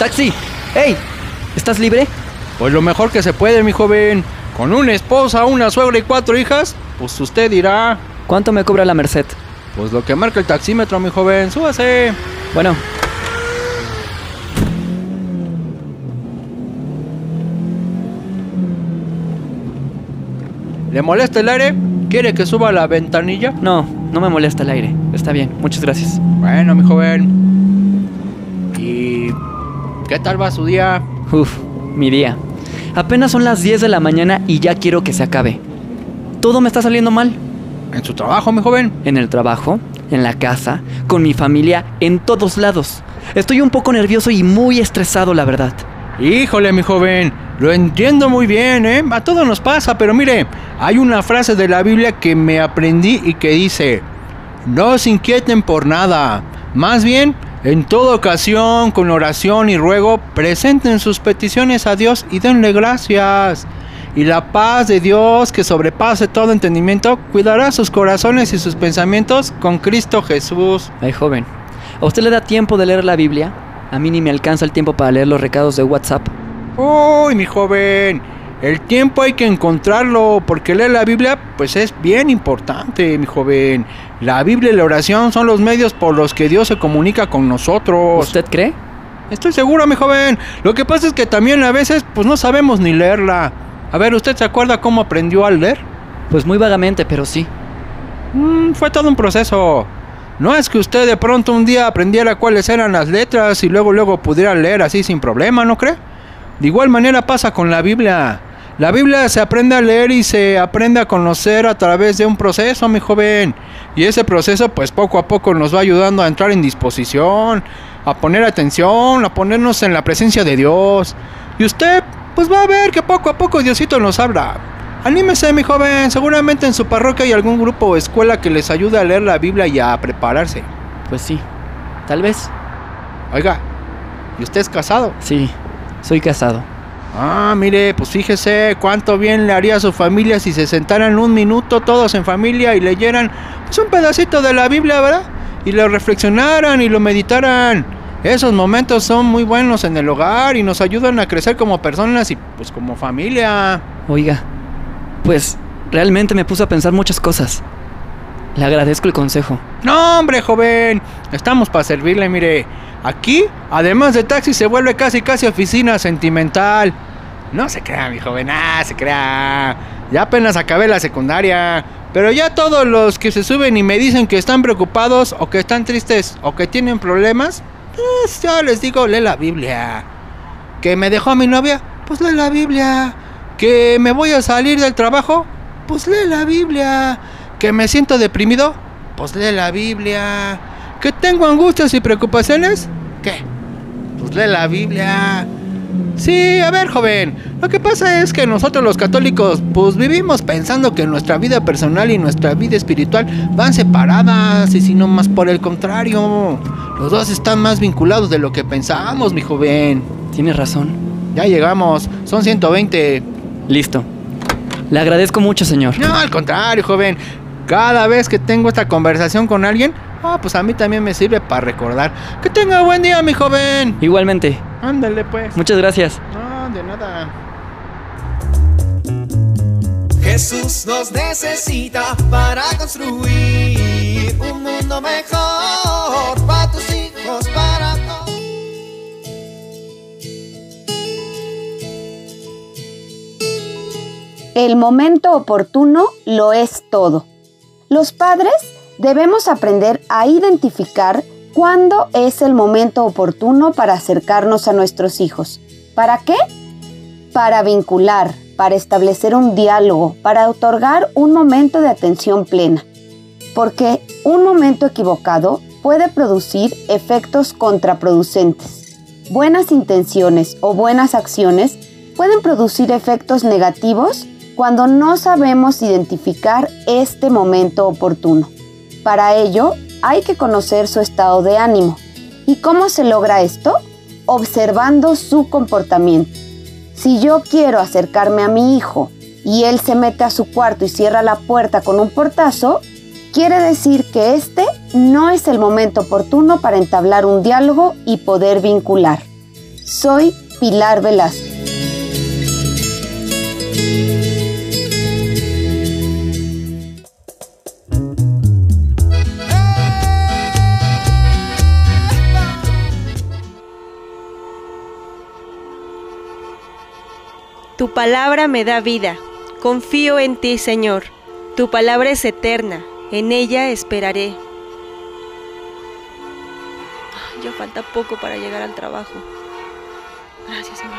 ¡Taxi! ¡Ey! ¿Estás libre? Pues lo mejor que se puede, mi joven. Con una esposa, una suegra y cuatro hijas, pues usted dirá. ¿Cuánto me cobra la Merced? Pues lo que marca el taxímetro, mi joven. Súbase. Bueno, ¿Le molesta el aire? ¿Quiere que suba la ventanilla? no, no me molesta el aire. Está bien, muchas gracias. Bueno, mi joven. ¿Y qué tal va su día? Uf, mi día. Apenas son las 10 de la mañana y ya quiero que se acabe. Todo me está saliendo mal. ¿En su trabajo, mi joven? En el trabajo, en la casa, con mi familia, en todos lados. Estoy un poco nervioso y muy estresado, la verdad. Híjole, mi joven, lo entiendo muy bien, ¿eh? A todos nos pasa, pero mire, hay una frase de la Biblia que me aprendí y que dice, no se inquieten por nada, más bien, en toda ocasión, con oración y ruego, presenten sus peticiones a Dios y denle gracias. Y la paz de Dios, que sobrepase todo entendimiento, cuidará sus corazones y sus pensamientos con Cristo Jesús. Ay, joven, ¿a usted le da tiempo de leer la Biblia? A mí ni me alcanza el tiempo para leer los recados de WhatsApp. Uy, mi joven, el tiempo hay que encontrarlo, porque leer la Biblia, pues es bien importante, mi joven. La Biblia y la oración son los medios por los que Dios se comunica con nosotros. ¿Usted cree? Estoy seguro, mi joven. Lo que pasa es que también a veces, pues no sabemos ni leerla. A ver, ¿usted se acuerda cómo aprendió a leer? Pues muy vagamente, pero sí. Mm, fue todo un proceso. No es que usted de pronto un día aprendiera cuáles eran las letras y luego luego pudiera leer así sin problema, ¿no cree? De igual manera pasa con la Biblia. La Biblia se aprende a leer y se aprende a conocer a través de un proceso, mi joven. Y ese proceso pues poco a poco nos va ayudando a entrar en disposición, a poner atención, a ponernos en la presencia de Dios. Y usted pues va a ver que poco a poco Diosito nos habla. Anímese, mi joven. Seguramente en su parroquia hay algún grupo o escuela que les ayude a leer la Biblia y a prepararse. Pues sí. Tal vez. Oiga, ¿y usted es casado? Sí, soy casado. Ah, mire, pues fíjese cuánto bien le haría a su familia si se sentaran un minuto todos en familia y leyeran pues, un pedacito de la Biblia, ¿verdad? Y lo reflexionaran y lo meditaran. Esos momentos son muy buenos en el hogar y nos ayudan a crecer como personas y pues como familia. Oiga, pues realmente me puso a pensar muchas cosas. Le agradezco el consejo. No, hombre, joven. Estamos para servirle, mire. Aquí, además de taxi, se vuelve casi casi oficina sentimental. No se crea, mi joven. Ah, se crea. Ya apenas acabé la secundaria. Pero ya todos los que se suben y me dicen que están preocupados o que están tristes o que tienen problemas, pues yo les digo, lee la Biblia. ¿Que me dejó mi novia? Pues lee la Biblia. ¿Que me voy a salir del trabajo? Pues lee la Biblia. ¿Que me siento deprimido? Pues lee la Biblia. ¿Que tengo angustias y preocupaciones? ¿Qué? Pues lee la Biblia. Sí, a ver, joven. Lo que pasa es que nosotros los católicos, pues vivimos pensando que nuestra vida personal y nuestra vida espiritual van separadas, y si no más por el contrario. Los dos están más vinculados de lo que pensamos, mi joven. Tienes razón. Ya llegamos, son 120. Listo. Le agradezco mucho, señor. No, al contrario, joven. Cada vez que tengo esta conversación con alguien, ah, pues a mí también me sirve para recordar. Que tenga buen día, mi joven. Igualmente. Ándale, pues. Muchas gracias. No, de nada. Jesús nos necesita para construir un mundo mejor para tus hijos, para todos. El momento oportuno lo es todo. Los padres debemos aprender a identificar cuándo es el momento oportuno para acercarnos a nuestros hijos. ¿Para qué? Para vincular, para establecer un diálogo, para otorgar un momento de atención plena. Porque un momento equivocado puede producir efectos contraproducentes. Buenas intenciones o buenas acciones pueden producir efectos negativos cuando no sabemos identificar este momento oportuno. Para ello, hay que conocer su estado de ánimo. ¿Y cómo se logra esto? Observando su comportamiento. Si yo quiero acercarme a mi hijo y él se mete a su cuarto y cierra la puerta con un portazo, quiere decir que este no es el momento oportuno para entablar un diálogo y poder vincular. Soy Pilar Velasco. Tu palabra me da vida. Confío en ti, Señor. Tu palabra es eterna. En ella esperaré. Ya falta poco para llegar al trabajo. Gracias, Señor.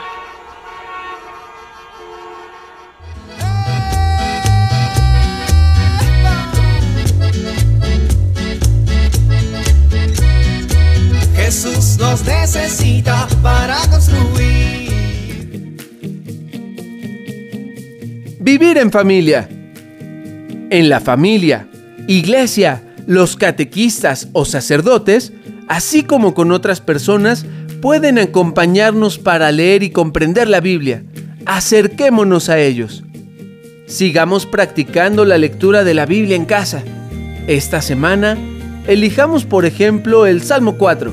Jesús nos necesita para En familia. En la familia, iglesia, los catequistas o sacerdotes, así como con otras personas, pueden acompañarnos para leer y comprender la Biblia. Acerquémonos a ellos. Sigamos practicando la lectura de la Biblia en casa. Esta semana, elijamos por ejemplo el Salmo 4,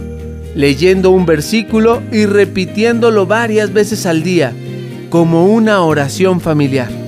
leyendo un versículo y repitiéndolo varias veces al día, como una oración familiar.